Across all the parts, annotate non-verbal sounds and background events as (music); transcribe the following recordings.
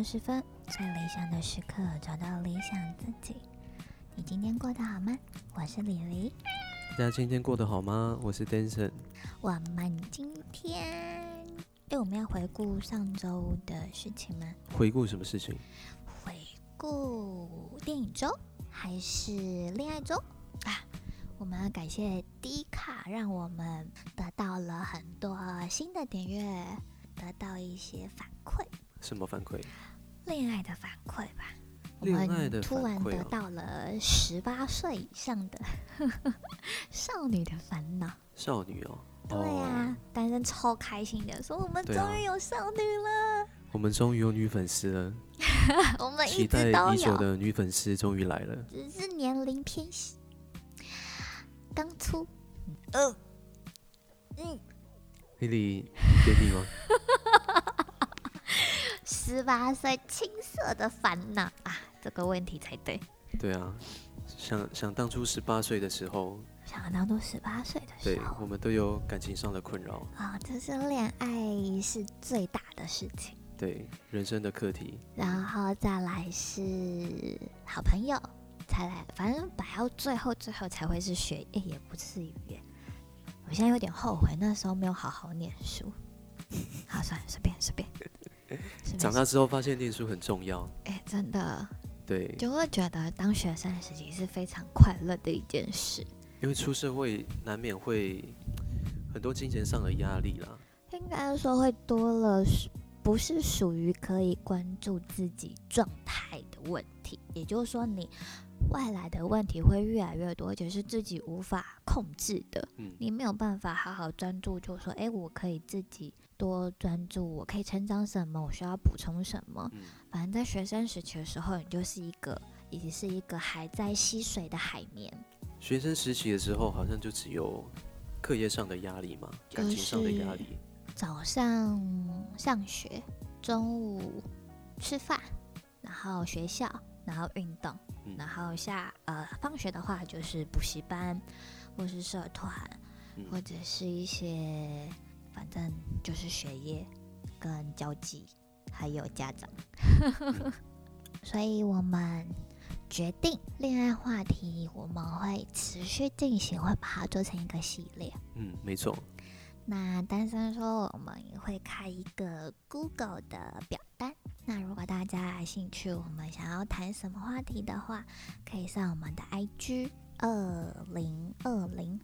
二十分，最理想的时刻，找到理想自己。你今天过得好吗？我是李黎。大家今天过得好吗？我是 Danson。我们今天，哎，我们要回顾上周的事情吗？回顾什么事情？回顾电影周还是恋爱周啊？我们要感谢 D 卡，让我们得到了很多新的点阅，得到一些反馈。什么反馈？恋爱的反馈吧。恋爱的突然得到了十八岁以上的 (laughs) 少女的烦恼。少女哦。对呀、啊，单身超开心的，说我们终于有少女了。啊、我们终于有女粉丝了。(laughs) 我们。期待已久的女粉丝终于来了。只是年龄偏小，刚出。嗯。嗯。黑莉，给你吗？(laughs) 十八岁青涩的烦恼啊，这个问题才对。对啊，想想当初十八岁的时候，想当初十八岁的时候，对，我们都有感情上的困扰啊。这是恋爱是最大的事情，对，人生的课题。然后再来是好朋友，才来，反正摆到最后，最后才会是学业，也不至于。我现在有点后悔，那时候没有好好念书。(laughs) 好，算了，随便随便。长大之后发现念书很重要，哎、欸，真的，对，就会觉得当学生时期是非常快乐的一件事。因为出社会难免会很多金钱上的压力啦，应该说会多了，不是属于可以关注自己状态的问题，也就是说你。外来的问题会越来越多，而且是自己无法控制的。嗯，你没有办法好好专注，就说，哎，我可以自己多专注，我可以成长什么，我需要补充什么。嗯，反正在学生时期的时候，你就是一个，已经是一个还在吸水的海绵。学生时期的时候，好像就只有课业上的压力嘛，感情上的压力。早上上学，中午吃饭，然后学校。然后运动，然后下呃放学的话就是补习班，或是社团，或者是一些反正就是学业跟交际，还有家长。(laughs) 所以我们决定恋爱话题我们会持续进行，会把它做成一个系列。嗯，没错。那单身说我们也会开一个 Google 的表单。那如果大家有兴趣，我们想要谈什么话题的话，可以上我们的 IG 二零二零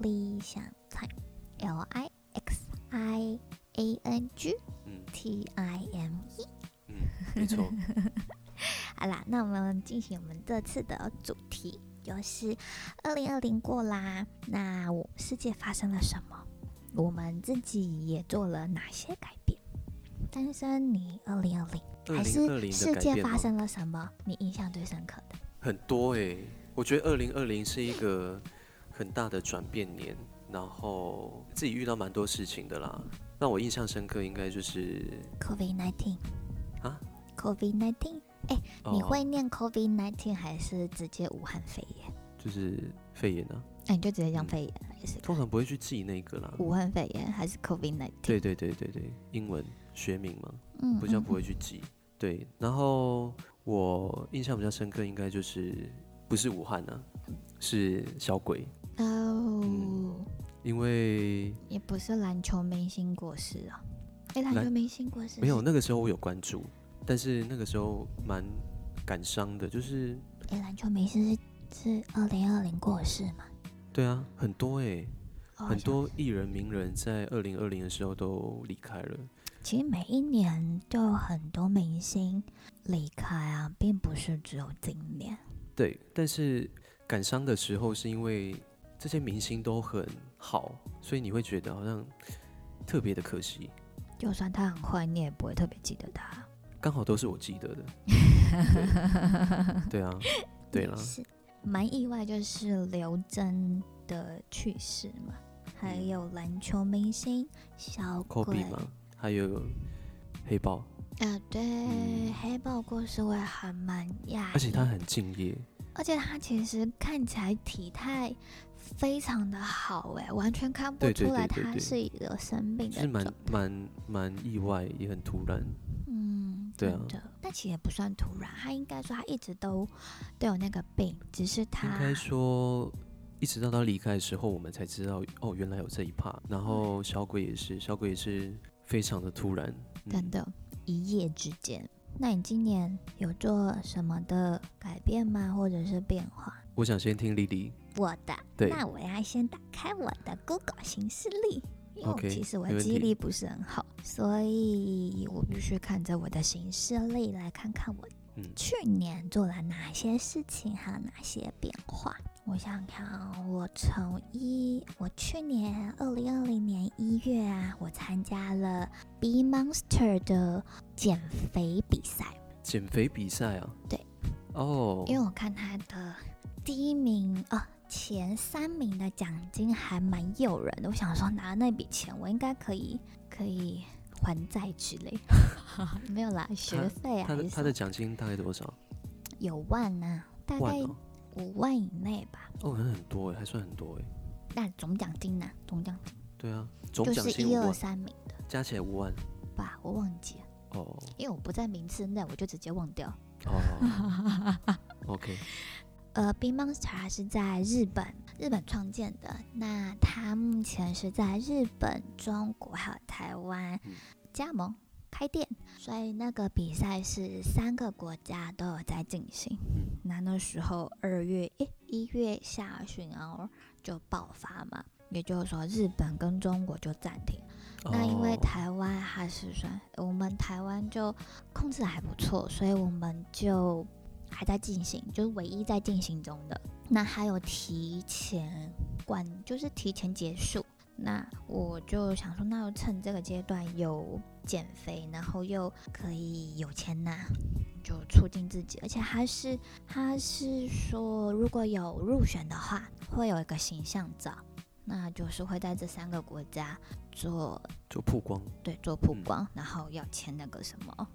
理想 time L I X I A N G T I M E。嗯，没错。(laughs) 好啦，那我们进行我们这次的主题，就是二零二零过啦。那我世界发生了什么？我们自己也做了哪些改变？单身，你二零二零还是世界发生了什么？你印象最深刻的？很多哎、欸，我觉得二零二零是一个很大的转变年，然后自己遇到蛮多事情的啦。让我印象深刻应该就是 COVID nineteen 啊，COVID nineteen，哎，你会念 COVID nineteen 还是直接武汉肺炎？就是肺炎啊。哎，你就直接讲肺炎通常不会去记那个啦。武汉肺炎还是 COVID nineteen？对对对对对，英文。学名嘛，嗯，比较不会去记，嗯、对。然后我印象比较深刻，应该就是不是武汉呢、啊，是小鬼哦、嗯，因为也不是篮球明星过世啊，哎，篮球明星过世没有？那个时候我有关注，但是那个时候蛮感伤的，就是哎，篮球明星是是二零二零过世嘛？对啊，很多哎、欸哦，很多艺人名人在二零二零的时候都离开了。其实每一年都有很多明星离开啊，并不是只有今年。对，但是感伤的时候是因为这些明星都很好，所以你会觉得好像特别的可惜。就算他很坏，你也不会特别记得他。刚好都是我记得的。(laughs) 对，对啊，对了，是蛮意外，就是刘真的去世嘛，还有篮球明星小鬼。还有黑豹。啊，对，嗯、黑豹过世我也还蛮讶异，而且他很敬业，而且他其实看起来体态非常的好，哎，完全看不出来他是一个生病的，是蛮蛮蛮意外，也很突然。嗯，对啊，但其实也不算突然，他应该说他一直都都有那个病，只是他应该说一直到他离开的时候，我们才知道哦，原来有这一趴。然后小鬼也是，小鬼也是非常的突然，嗯、真的，一夜之间。那你今年有做什么的改变吗？或者是变化？我想先听丽丽。我的，对，那我要先打开我的 Google 行事历，因为其实我的记忆力不是很好，所以我必须看着我的行事历来看看我去年做了哪些事情，还有哪些变化。我想看，我从一，我去年二零二零年一月啊，我参加了 B Monster 的减肥比赛。减肥比赛啊？对。哦、oh。因为我看他的第一名哦。前三名的奖金还蛮诱人的，我想说拿那笔钱，我应该可以可以还债之类。(laughs) 没有啦，(laughs) 学费啊。他的他的奖金大概多少？有万呢、啊，大概五万以内吧。哦，那很多哎，还算很多哎。那总奖金呢？总奖金？对啊，总奖金就是一二三名的，加起来五万吧？我忘记了哦，因为我不在名次内，我就直接忘掉。哦，OK。(laughs) 呃，B Monster 是在日本日本创建的，那它目前是在日本、中国还有台湾加盟开店，所以那个比赛是三个国家都有在进行。那那时候二月诶一月下旬然后就爆发嘛，也就是说日本跟中国就暂停。那因为台湾还是算我们台湾就控制还不错，所以我们就。还在进行，就是唯一在进行中的。那还有提前关，就是提前结束。那我就想说，那就趁这个阶段有减肥，然后又可以有钱拿，就促进自己。而且还是，他是说，如果有入选的话，会有一个形象照，那就是会在这三个国家做做曝光，对，做曝光，嗯、然后要签那个什么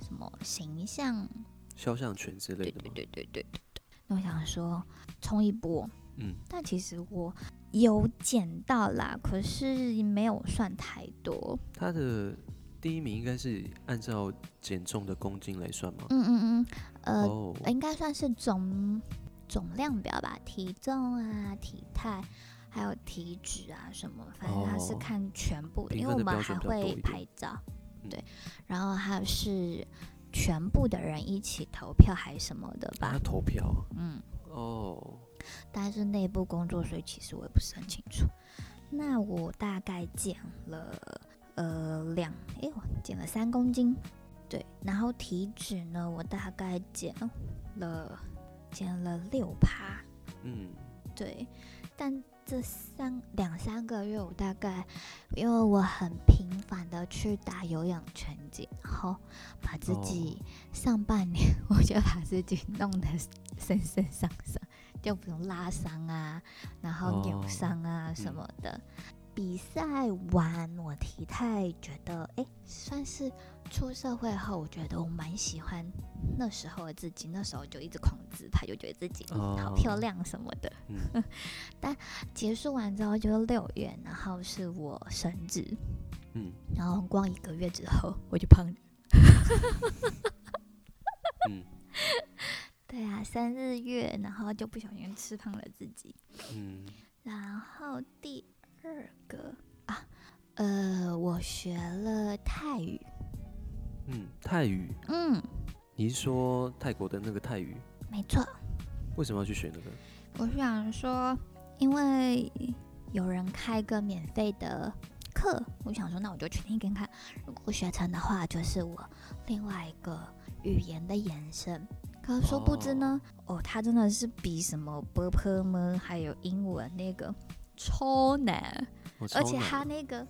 什么形象。肖像权之类的吗？对对对对对，那我想说冲一波，嗯，但其实我有减到啦，可是没有算太多。他的第一名应该是按照减重的公斤来算吗？嗯嗯嗯，呃，oh. 应该算是总总量表吧，体重啊、体态还有体脂啊什么，反正他是看全部的，oh. 因为我们还会拍照，对，然后还有是。全部的人一起投票还是什么的吧？啊、投票，嗯，哦、oh.，但是内部工作，所以其实我也不是很清楚。那我大概减了呃两，哎，我减了三公斤，对。然后体脂呢，我大概减了减了六趴，嗯，对。但这三两三个月，我大概因为我很频繁的去打有氧拳击，然后把自己上半年我就把自己弄得身身上伤，就比如拉伤啊，然后扭伤啊什么的。比赛完，我体态觉得，哎、欸，算是出社会后，我觉得我蛮喜欢那时候的自己。那时候就一直狂自拍，就觉得自己好漂亮什么的。嗯、(laughs) 但结束完之后就是六月，然后是我生日，嗯，然后光一个月之后我就胖了。嗯，(laughs) 对啊，生日月，然后就不小心吃胖了自己。嗯，然后第。二个啊，呃，我学了泰语。嗯，泰语。嗯，你是说泰国的那个泰语？没错。为什么要去学那个？我是想说，因为有人开个免费的课，我想说，那我就去听听看。如果学成的话，就是我另外一个语言的延伸。可是说不知呢，哦，哦，它真的是比什么波波吗？还有英文那个。超难，而且他那个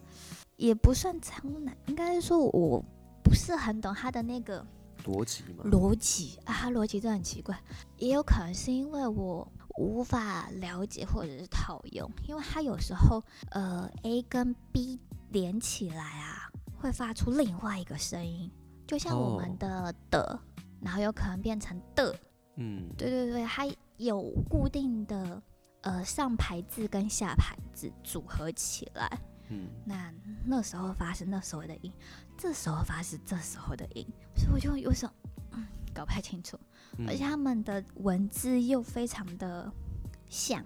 也不算超难，应该是说我不是很懂他的那个逻辑嘛。逻辑啊，他逻辑真的很奇怪，也有可能是因为我无法了解或者是套用，因为他有时候呃 A 跟 B 连起来啊，会发出另外一个声音，就像我们的的，哦，然后有可能变成的，嗯，对对对，它有固定的。呃，上排字跟下排字组合起来，嗯，那那时候发是那时候的音，这时候发是这时候的音，所以我就有时候嗯搞不太清楚，嗯、而且他们的文字又非常的像，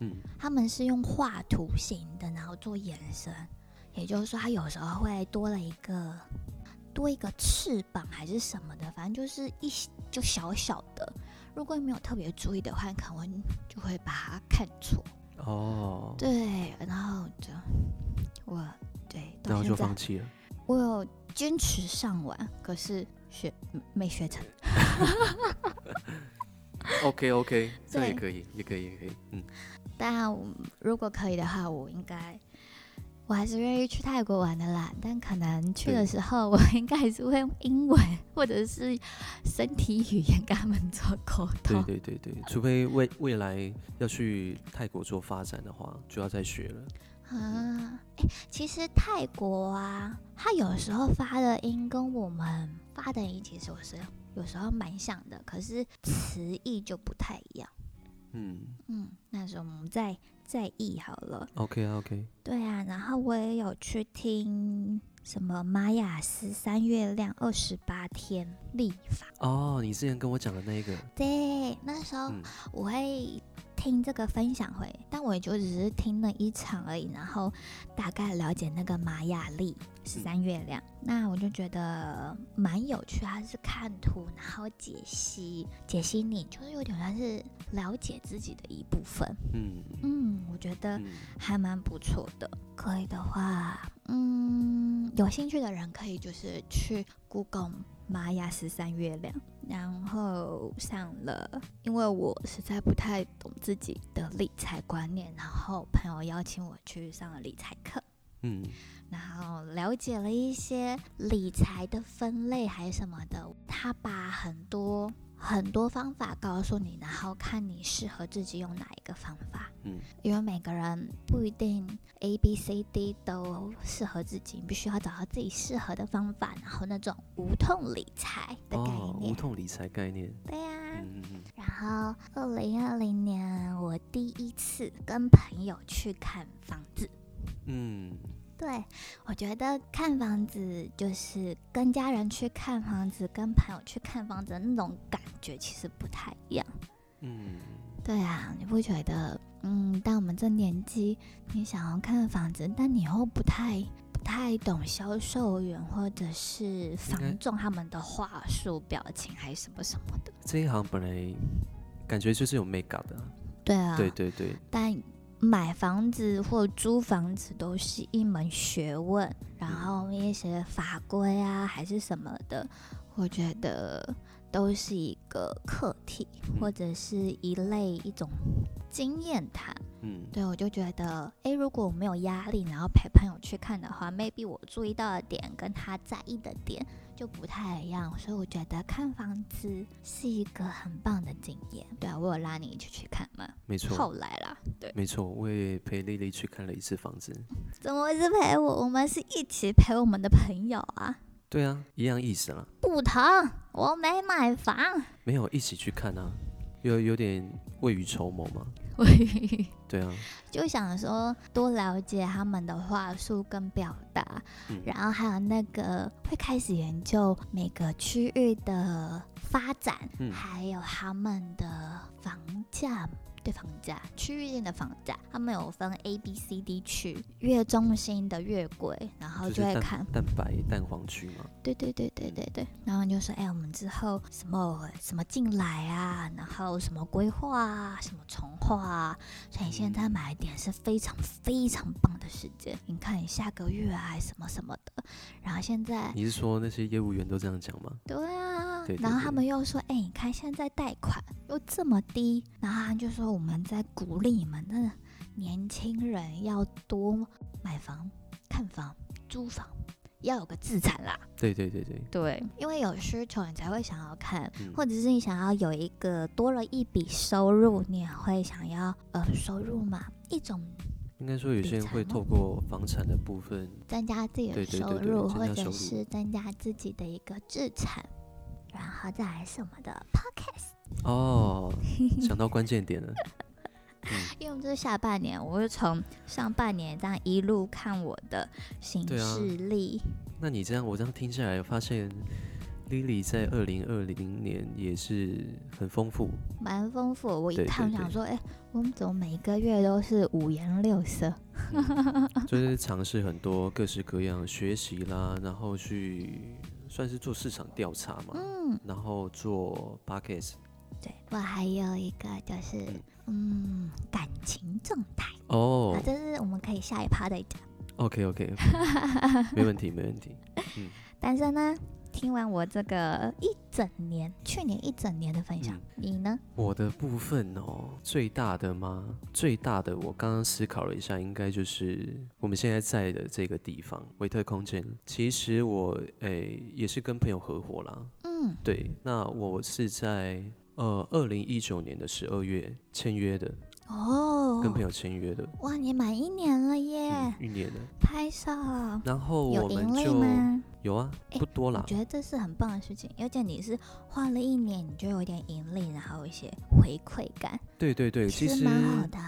嗯，他们是用画图形的，然后做延伸，也就是说，他有时候会多了一个多一个翅膀还是什么的，反正就是一就小小的，如果你没有特别注意的话，可能就会把它看错。哦，对，然后就我对，然后就放弃了。我有坚持上完，可是学没学成。(laughs) (laughs) OK OK，这也可以，也可以，也可以。嗯，当然，如果可以的话，我应该。我还是愿意去泰国玩的啦，但可能去的时候，我应该还是会用英文或者是身体语言跟他们做沟通。对对对对，除非未未来要去泰国做发展的话，就要再学了。啊，哎，其实泰国啊，他有时候发的音跟我们发的音其实我是有时候蛮像的，可是词义就不太一样。嗯嗯，那时候我们再再议好了。OK OK。对啊，然后我也有去听什么玛雅斯三月亮二十八天历法。哦，你之前跟我讲的那个。对，那时候我会。听这个分享会，但我也就只是听了一场而已，然后大概了解那个玛雅历十三月亮，那我就觉得蛮有趣。它是看图，然后解析，解析你就是有点像是了解自己的一部分。嗯嗯，我觉得还蛮不错的。可以的话，嗯，有兴趣的人可以就是去 Google。玛雅十三月亮，然后上了，因为我实在不太懂自己的理财观念，然后朋友邀请我去上了理财课，嗯，然后了解了一些理财的分类还是什么的，他把很多。很多方法告诉你，然后看你适合自己用哪一个方法。嗯，因为每个人不一定 A B C D 都适合自己，你必须要找到自己适合的方法。然后那种无痛理财的概念，哦、无痛理财概念。对呀、啊。嗯嗯。然后二零二零年我第一次跟朋友去看房子。嗯。对，我觉得看房子就是跟家人去看房子，跟朋友去看房子的那种感觉其实不太一样。嗯，对啊，你不觉得？嗯，到我们这年纪，你想要看房子，但你又不太不太懂销售员或者是房仲他们的话术、表情还是什么什么的。这一行本来感觉就是有 make up 的。对啊，对对对，但。买房子或租房子都是一门学问，然后一些法规啊，还是什么的，我觉得都是一个课题，或者是一类一种经验谈。嗯，对，我就觉得，诶，如果我没有压力，然后陪朋友去看的话，maybe 我注意到的点跟他在意的点就不太一样，所以我觉得看房子是一个很棒的经验。对啊，我有拉你一起去看嘛？没错。后来啦，对，没错，我也陪丽丽去看了一次房子。怎么会是陪我？我们是一起陪我们的朋友啊。对啊，一样意思啦。不同，我没买房。没有一起去看啊，有有点未雨绸缪吗？对啊，就想说多了解他们的话术跟表达，嗯、然后还有那个会开始研究每个区域的发展，嗯、还有他们的房价。对房价，区域性的房价，他们有分 A、B、C、D 区，越中心的越贵，然后就会看蛋，蛋白、蛋黄区嘛。对对对对对对，然后就说，哎，我们之后什么什么进来啊，然后什么规划啊，什么重划啊，所以现在买点是非常非常棒的时间。你看，你下个月啊，什么什么的，然后现在你是说那些业务员都这样讲吗？对啊，对对对，然后他们又说，哎，你看现在贷款又这么低，然后他就说。我们在鼓励你们的年轻人要多买房、看房、租房，要有个资产啦。对对对对对，因为有需求你才会想要看，嗯、或者是你想要有一个多了一笔收入，你也会想要呃收入嘛，一种应该说有些人会透过房产的部分增加自己的收入，或者是增加自己的一个资产，然后再来是我们的 podcast。哦，想到关键点了。(laughs) 因为我们这是下半年，我是从上半年这样一路看我的行事历。啊。那你这样，我这样听下来，发现 Lily 在二零二零年也是很丰富，蛮丰富。我一看想说，哎、欸，我们怎么每个月都是五颜六色？嗯、就是尝试很多各式各样学习啦，然后去算是做市场调查嘛，嗯，然后做 Podcast。对，我还有一个就是，嗯，感情状态哦，这是我们可以下一趴再讲。OK OK，, okay. 没问题没问题。嗯，(laughs) 但是呢，听完我这个一整年，去年一整年的分享，嗯、你呢？我的部分哦，最大的吗？最大的，我刚刚思考了一下，应该就是我们现在在的这个地方——维特空间。其实我诶也是跟朋友合伙啦。嗯，对，那我是在。呃，二零一九年的十二月签约的哦，跟朋友签约的。哇，你满一年了耶！嗯、一年了，拍手。然后我们就有啊，不多啦。我觉得这是很棒的事情，而且你是花了一年，你就有点盈利，然后有一些回馈感。对对对，其实蛮好的、啊。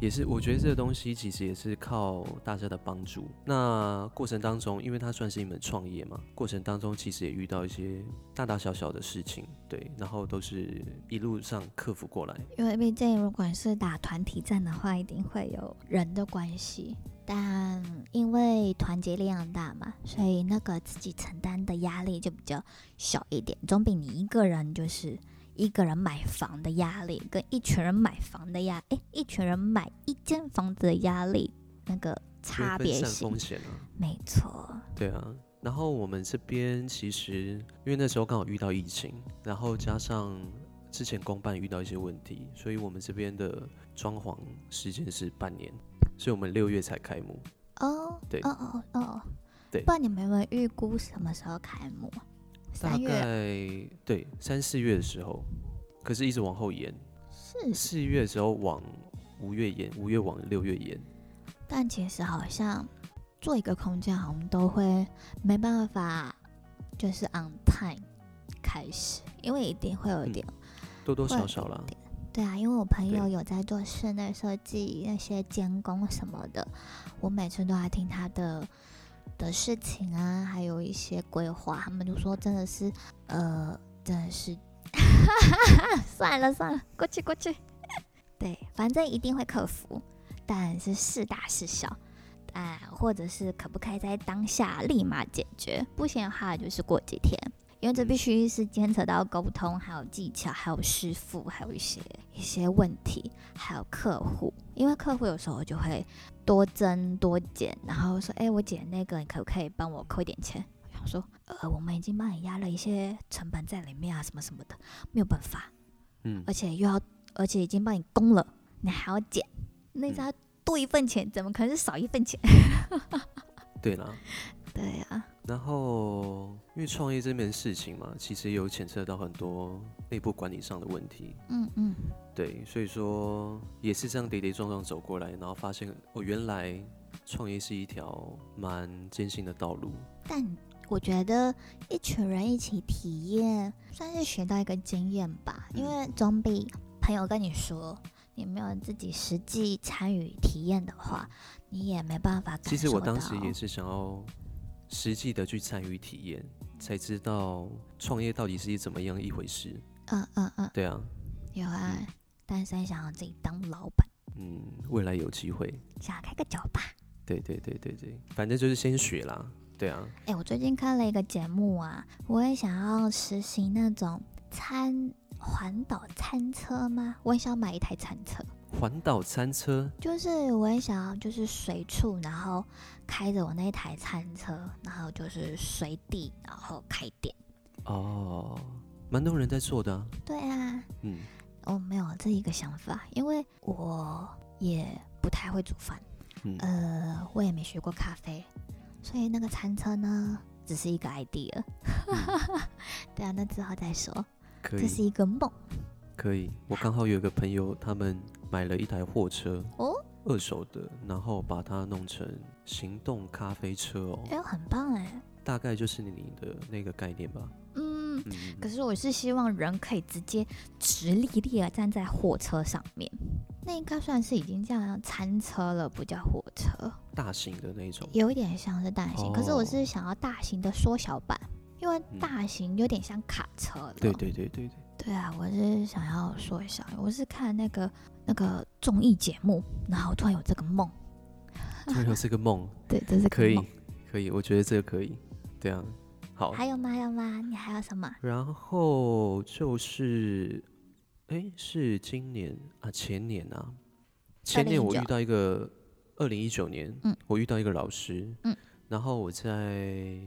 也是，我觉得这个东西其实也是靠大家的帮助。那过程当中，因为它算是一门创业嘛，过程当中其实也遇到一些大大小小的事情，对，然后都是一路上克服过来。因为毕竟，如果是打团体战的话，一定会有人的关系，但因为团结力量大嘛，所以那个自己承担的压力就比较小一点，总比你一个人就是。一个人买房的压力，跟一群人买房的压，哎，一群人买一间房子的压力，那个差别性，风险啊，没错。对啊，然后我们这边其实因为那时候刚好遇到疫情，然后加上之前公办遇到一些问题，所以我们这边的装潢时间是半年，所以我们六月才开幕。哦，对，哦哦哦，对，不然你们有没有预估什么时候开幕？大概对三四月的时候，可是一直往后延。是四月的时候往五月延，五月往六月延。但其实好像做一个空间，好像都会没办法，就是 on time 开始，因为一定会有一点、嗯、多多少少啦。对啊，因为我朋友有在做室内设计，那些监工什么的，我每次都还听他的。的事情啊，还有一些规划，他们就说真的是，呃，真的是，(laughs) 算了算了，过去过去，(laughs) 对，反正一定会克服，但是是大是小，啊，或者是可不可以在当下立马解决，不行的话就是过几天。因为这必须是牵扯到沟通，还有技巧，还有师傅，还有一些一些问题，还有客户。因为客户有时候就会多增多减，然后说：“哎，我减那个，你可不可以帮我扣一点钱？”我想说：“呃，我们已经帮你压了一些成本在里面啊，什么什么的，没有办法。嗯，而且又要，而且已经帮你供了，你还要减，那只要多一份钱，怎么可能是少一份钱？” (laughs) 对了。对呀、啊，然后因为创业这件事情嘛，其实有牵涉到很多内部管理上的问题。嗯嗯，对，所以说也是这样跌跌撞撞走过来，然后发现我、哦、原来创业是一条蛮艰辛的道路。但我觉得一群人一起体验，算是学到一个经验吧。因为总比朋友跟你说，你没有自己实际参与体验的话，你也没办法感受到。其实我当时也是想要。实际的去参与体验，才知道创业到底是怎么样一回事。嗯嗯嗯，对啊，有啊，嗯、但是还想要自己当老板。嗯，未来有机会，想要开个酒吧。对对对对对，反正就是先学啦。对啊。哎、欸，我最近看了一个节目啊，我也想要实行那种餐环岛餐车吗？我也想买一台餐车。环岛餐车就是我也想要，就是随处，然后开着我那台餐车，然后就是随地，然后开店。哦，蛮多人在做的啊。对啊，嗯，我没有这一个想法，因为我也不太会煮饭，嗯，呃，我也没学过咖啡，所以那个餐车呢，只是一个 idea。嗯、(laughs) 对啊，那之后再说。可以。这是一个梦。可以，我刚好有一个朋友，他们买了一台货车哦，二手的，然后把它弄成行动咖啡车哦，哎，很棒哎，大概就是你的那个概念吧。嗯，嗯，可是我是希望人可以直接直立立的站在货车上面，那应该算是已经这样餐车了，不叫货车。大型的那种，有一点像是大型，哦、可是我是想要大型的缩小版，因为大型有点像卡车了。对对对对对。对啊，我是想要说一下，我是看那个那个综艺节目，然后突然有这个梦。突然有这个梦。(laughs) 对，这是可以可以，我觉得这个可以。对啊，好。还有吗？还有吗？你还有什么？然后就是。哎，是今年啊，前年啊，前年我遇到一个，二零一九年，嗯，我遇到一个老师，嗯，然后我在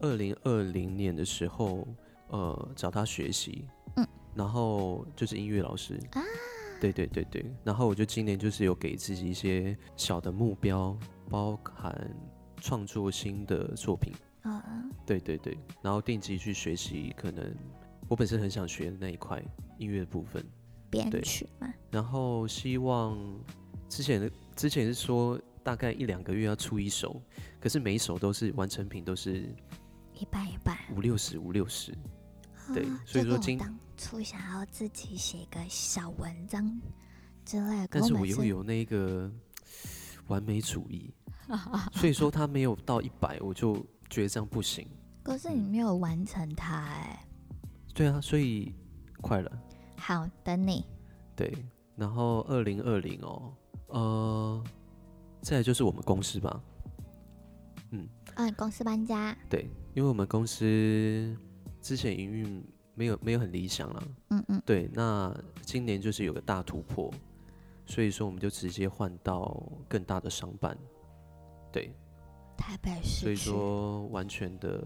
二零二零年的时候，呃，找他学习，嗯，然后就是音乐老师啊，对对对对，然后我就今年就是有给自己一些小的目标，包含创作新的作品，啊，对对对，然后定期去学习，可能我本身很想学的那一块。音乐的部分，编曲嘛。然后希望之前之前是说大概一两个月要出一首，可是每一首都是完成品都是一半一半，五六十五六十。对，所以说今当初想要自己写一个小文章之类的，但是我又有那个完美主义，(laughs) 所以说他没有到一百，我就觉得这样不行。(laughs) 可是你没有完成它哎。对啊，所以。快了，好，等你。对，然后二零二零哦，呃，再来就是我们公司吧。嗯，嗯，公司搬家。对，因为我们公司之前营运没有没有很理想了。嗯嗯。对，那今年就是有个大突破，所以说我们就直接换到更大的商办。对，台北市。所以说，完全的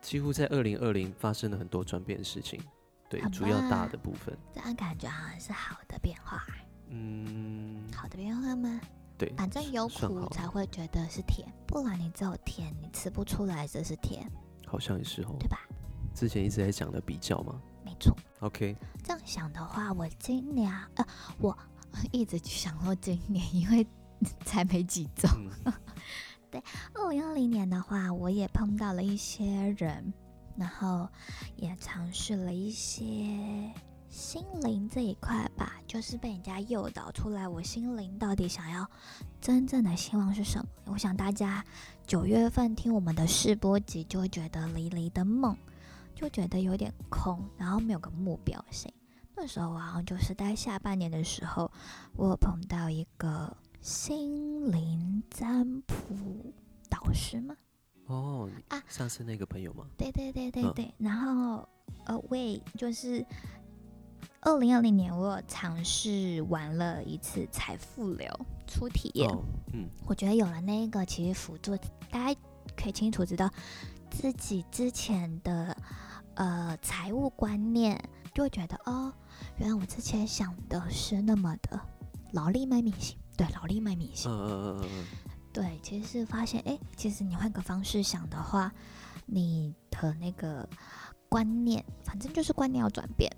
几乎在二零二零发生了很多转变的事情。对，主要大的部分，这样感觉好像是好的变化。嗯，好的变化吗？对，反正有苦才会觉得是甜，不然你只有甜，你吃不出来这是甜。好像也是哦，对吧？之前一直在讲的比较吗，没错。OK，这样想的话，我今年呃，我一直想说今年，因为才没几周。嗯、(laughs) 对，二零二零年的话，我也碰到了一些人。然后也尝试了一些心灵这一块吧，就是被人家诱导出来，我心灵到底想要真正的希望是什么？我想大家九月份听我们的试播集，就会觉得离离的梦，就觉得有点空，然后没有个目标性。那时候好像就是在下半年的时候，我有碰到一个心灵占卜导师吗？哦啊，上次那个朋友吗？对对对对对，嗯、然后呃，喂，就是二零二零年我有尝试玩了一次财富流初体验，哦，嗯，我觉得有了那个其实辅助，大家可以清楚知道自己之前的呃财务观念，就会觉得哦，原来我之前想的是那么的劳力卖命型，对，劳力卖命型，嗯嗯嗯嗯嗯。对，其实是发现，哎，其实你换个方式想的话，你的那个观念，反正就是观念要转变。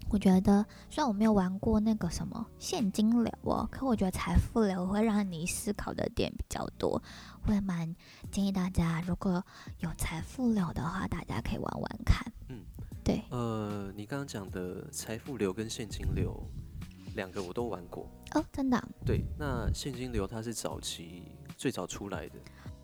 嗯，我觉得虽然我没有玩过那个什么现金流哦，可我觉得财富流会让你思考的点比较多。我也蛮建议大家，如果有财富流的话，大家可以玩玩看。嗯，对。呃，你刚刚讲的财富流跟现金流。两个我都玩过哦，真的。对，那现金流它是早期最早出来的，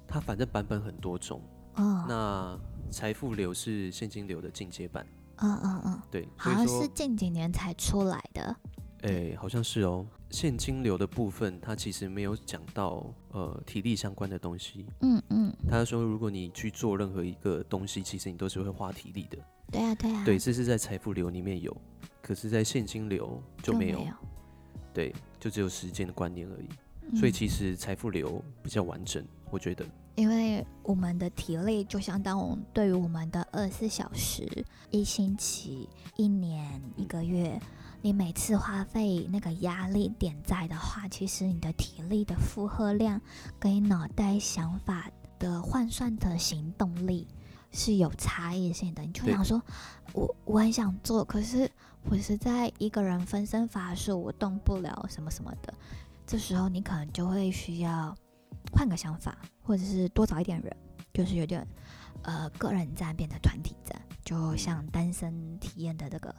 它反正版本很多种哦。那财富流是现金流的进阶版，嗯嗯嗯，对，好像是近几年才出来的。哎，好像是哦。现金流的部分，它其实没有讲到呃体力相关的东西。嗯嗯，他说如果你去做任何一个东西，其实你都是会花体力的。对啊对啊。对，这是在财富流里面有。可是，在现金流就没有，没有对，就只有时间的观念而已。嗯、所以，其实财富流比较完整，我觉得。因为我们的体力就相当于对于我们的二十四小时、一星期、一年、一个月，嗯、你每次花费那个压力点在的话，其实你的体力的负荷量跟你脑袋想法的换算的行动力是有差异性的。你就想说，我我很想做，可是。我实在一个人分身乏术，我动不了什么什么的。这时候你可能就会需要换个想法，或者是多找一点人，就是有点呃个人战变成团体战，就像单身体验的这个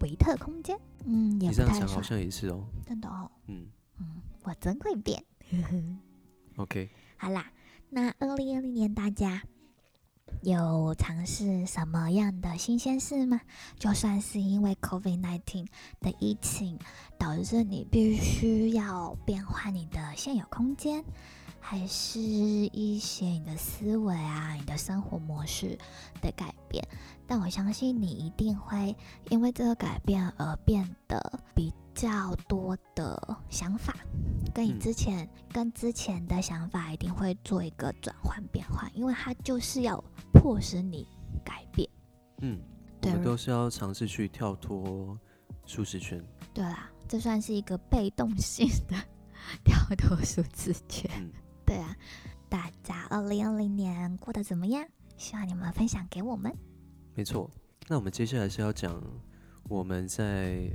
维特空间。嗯，也不太你这样讲好像也是哦。真的哦。嗯嗯，我真会变。(laughs) OK。好啦，那二零二零年大家有尝试什么样的新鲜事吗？就算是因为 COVID-19 的疫情导致你必须要变换你的现有空间，还是一些你的思维啊、你的生活模式的改变？但我相信你一定会因为这个改变而变得比较多的想法，跟你之前、嗯、跟之前的想法一定会做一个转换变化，因为它就是要迫使你改变。嗯，对，我们都是要尝试去跳脱舒适圈。对啦，这算是一个被动性的 (laughs) 跳脱舒适圈。嗯、对啊，大家二零二零年过得怎么样？希望你们分享给我们。没错，那我们接下来是要讲我们在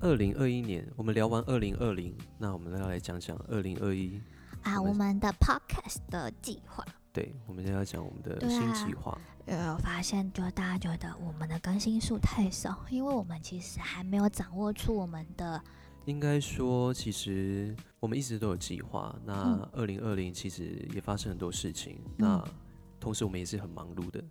二零二一年，我们聊完二零二零，那我们要来讲讲二零二一啊，我们的 podcast 的计划。对，我们现在要讲我们的新计划。呃，我发现就大家觉得我们的更新数太少，因为我们其实还没有掌握出我们的。应该说，其实我们一直都有计划。那二零二零其实也发生很多事情，嗯、那同时我们也是很忙碌的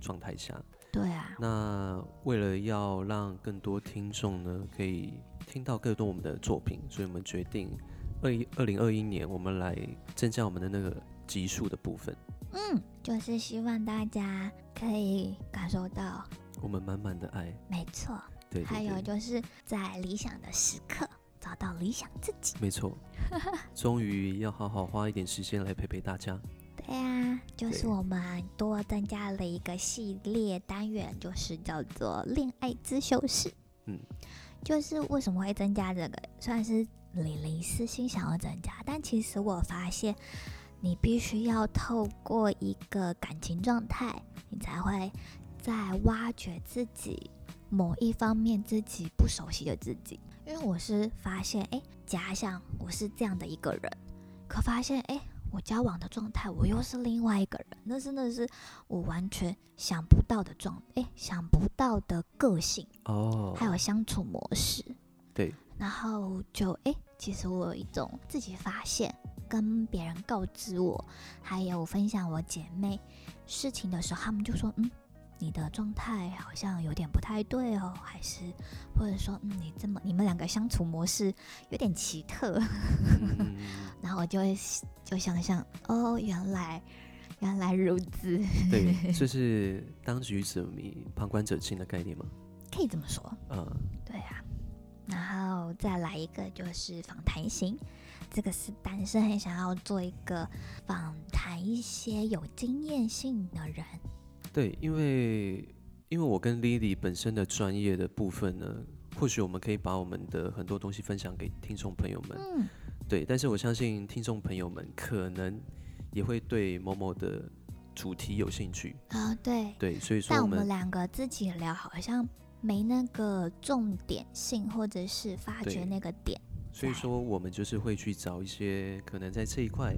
状态下。对啊，那为了要让更多听众呢，可以听到更多我们的作品，所以我们决定二一二零二一年，我们来增加我们的那个集数的部分。嗯，就是希望大家可以感受到我们满满的爱。没错，对，对，对，还有就是在理想的时刻找到理想自己。没错，(laughs) 终于要好好花一点时间来陪陪大家。对呀，就是我们多增加了一个系列单元，就是叫做恋爱自修室。嗯，就是为什么会增加这个？算是李林私心想要增加，但其实我发现，你必须要透过一个感情状态，你才会在挖掘自己某一方面自己不熟悉的自己。因为我是发现，哎，假想我是这样的一个人，可发现，哎。我交往的状态，我又是另外一个人，那真的是我完全想不到的状，哎，想不到的个性哦，还有相处模式，对，然后就哎，其实我有一种自己发现，跟别人告知我，还有分享我姐妹事情的时候，他们就说，嗯。你的状态好像有点不太对哦，还是或者说，嗯，你这么你们两个相处模式有点奇特，嗯、(laughs) 然后我就会就想想，哦，原来原来如此，对，这是当局者迷，旁观者清的概念吗？(laughs) 可以这么说，嗯，对啊，然后再来一个就是访谈型，这个是单身很想要做一个访谈一些有经验性的人。对，因为因为我跟 Lily 本身的专业的部分呢，或许我们可以把我们的很多东西分享给听众朋友们。嗯，对，但是我相信听众朋友们可能也会对某某的主题有兴趣。啊、哦，对，对，所以说我们，但我们两个自己聊好像没那个重点性，或者是发掘那个点。所以说，我们就是会去找一些可能在这一块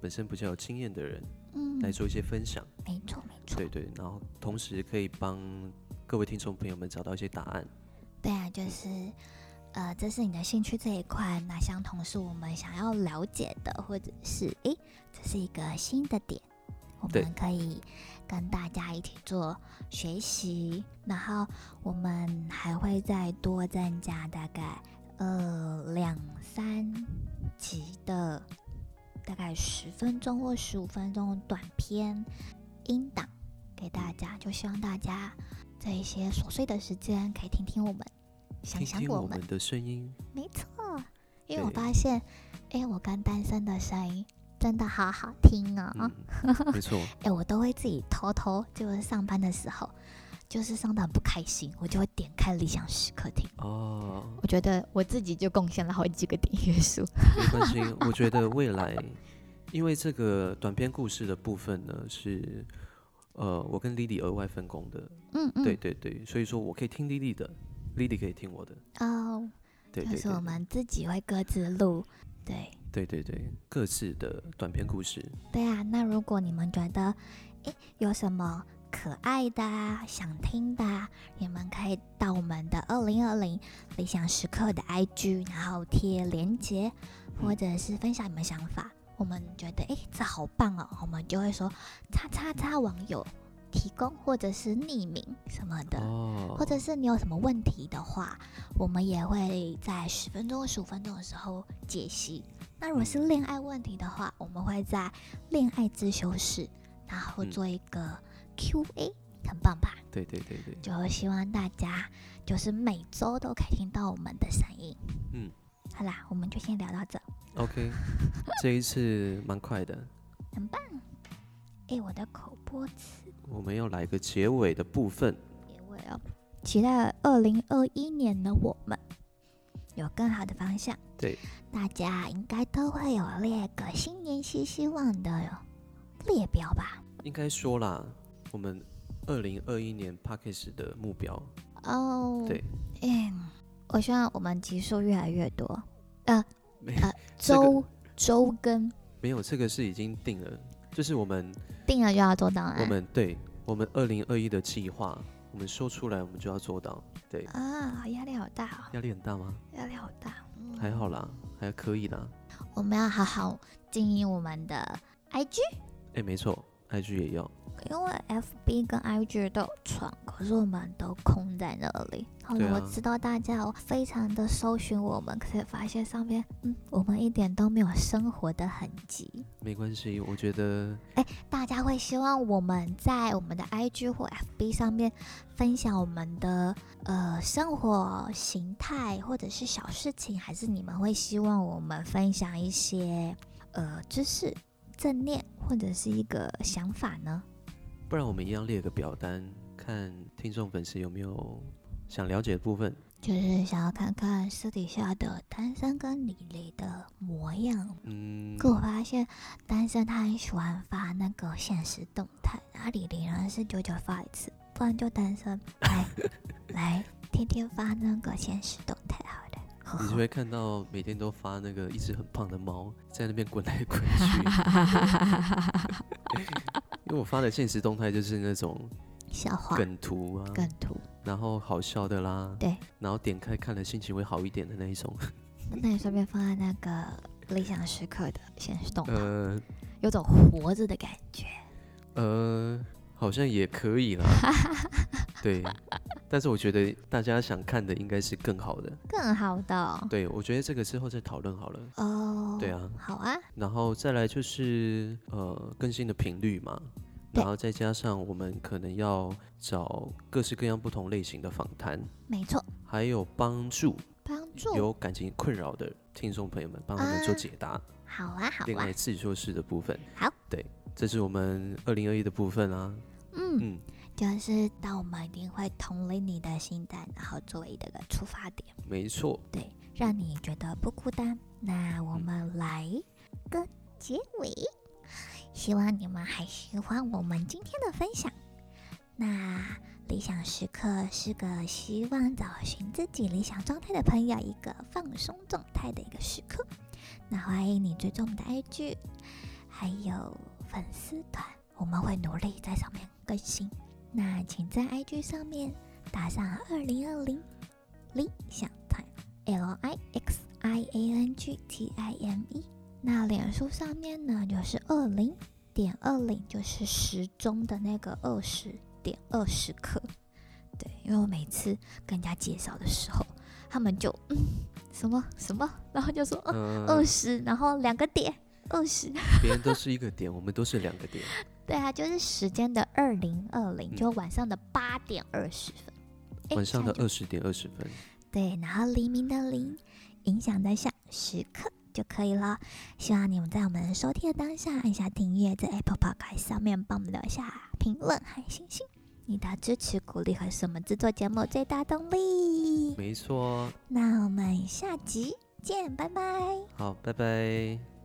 本身比较有经验的人。嗯，来做一些分享，没错没错，对对，然后同时可以帮各位听众朋友们找到一些答案。对啊，就是，呃，这是你的兴趣这一块，那相同是我们想要了解的，或者是，诶，这是一个新的点，我们可以跟大家一起做学习，然后我们还会再多增加大概呃两三集的。大概十分钟或十五分钟短片音档给大家，就希望大家在一些琐碎的时间可以听听我们，想想我们，的声音。没错，因为我发现，哎，我跟单身的声音真的好好听啊、哦嗯！(laughs) 没错，哎，我都会自己偷偷就是上班的时候。就是上的很不开心，我就会点开理想时刻听。哦，我觉得我自己就贡献了好几个点阅数。没关系，我觉得未来，因为这个短篇故事的部分呢，是呃我跟 Lily 额外分工的。嗯嗯，对对对，所以说我可以听 Lily 的，Lily 可以听我的。哦，对，对，对，就是我们自己会各自录。对对对对，各自的短篇故事。对啊，那如果你们觉得，诶，有什么？可爱的、想听的，你们可以到我们的二零二零理想时刻的 IG，然后贴链接，或者是分享你们想法。我们觉得，哎，这好棒哦，我们就会说，叉叉叉网友。提供或者是匿名什么的，oh. 或者是你有什么问题的话，我们也会在十分钟、十五分钟的时候解析。那如果是恋爱问题的话，我们会在恋爱自修室，然后做一个 Q&A，很棒吧？对对对对，就希望大家就是每周都可以听到我们的声音。嗯，好啦，我们就先聊到这。OK，(laughs) 这一次蛮快的，很棒。哎，我的口播词。我们要来个结尾的部分。结尾哦，期待二零二一年的我们有更好的方向。对，大家应该都会有列个新年新希望的列表吧？应该说啦，我们二零二一年 p a c k a g e 的目标哦。对，嗯，我希望我们集数越来越多。呃，呃，(laughs) 周周更没有，这个是已经定了。就是我们定了就要做到，我们对我们二零二一的计划，我们说出来，我们就要做到。对啊，压力好大哦。压力很大吗？压力好大。嗯，还好啦，还可以啦。我们要好好经营我们的 IG。哎，没错，IG 也要。因为 FB 跟 IG 都有创，可是我们都空在那里。后来我知道大家非常的搜寻我们，可是发现上面，嗯，我们一点都没有生活的痕迹。没关系，我觉得，哎，大家会希望我们在我们的 IG 或 FB 上面分享我们的呃生活形态或者是小事情，还是你们会希望我们分享一些呃知识、正念或者是一个想法呢？不然我们一样列个表单，看听众粉丝有没有想了解的部分，就是想要看看私底下的单身跟李雷的模样。嗯，可我发现单身他很喜欢发那个现实动态，然后李雷呢是久久发一次，不然就单身来 (laughs) 来天天发那个现实动态，好的。你就会看到每天都发那个一只很胖的猫在那边滚来滚去。因为我发的现实动态就是那种笑话梗图啊，梗图，然后好笑的啦，对，然后点开看了心情会好一点的那一种。那你顺便放在那个理想时刻的现实动态，呃，有种活着的感觉。呃，好像也可以啦。(laughs) 对，但是我觉得大家想看的应该是更好的，更好的哦。对，我觉得这个之后再讨论好了。哦，对啊，好啊。然后再来就是呃更新的频率嘛，然后再加上我们可能要找各式各样不同类型的访谈，没错，还有帮助帮助有感情困扰的听众朋友们，帮他们做解答。啊好啊，好啊。恋爱自修室的部分，好，对，这是我们二零二一的部分啊。嗯嗯。就是，当我们一定会同理你的心态，然后作为一个出发点。没错。对，让你觉得不孤单。那我们来个结尾，希望你们还喜欢我们今天的分享。那理想时刻是个希望找寻自己理想状态的朋友一个放松状态的一个时刻。那欢迎你追踪我们的 IG，还有粉丝团，我们会努力在上面更新。那请在 IG 上面打上二零二零理想 time，L I X I A N G T I M E。那脸书上面呢，就是二零点二零，就是时钟的那个二十点二十刻。对，因为我每次跟人家介绍的时候，他们就嗯什么什么，然后就说嗯二十，然后两个点二十。别人都是一个点，我们都是两个点。(laughs) 对啊，就是时间的二零二零，就晚上的八点二十分。晚上的二十点二十分。对，然后黎明的黎，影响在下时刻就可以了。希望你们在我们收听的当下按下订阅，在 Apple Podcast 上面帮我们留下评论和星星。你的支持鼓励和是我们制作节目最大动力。没错。那我们下集见，拜拜。好，拜拜。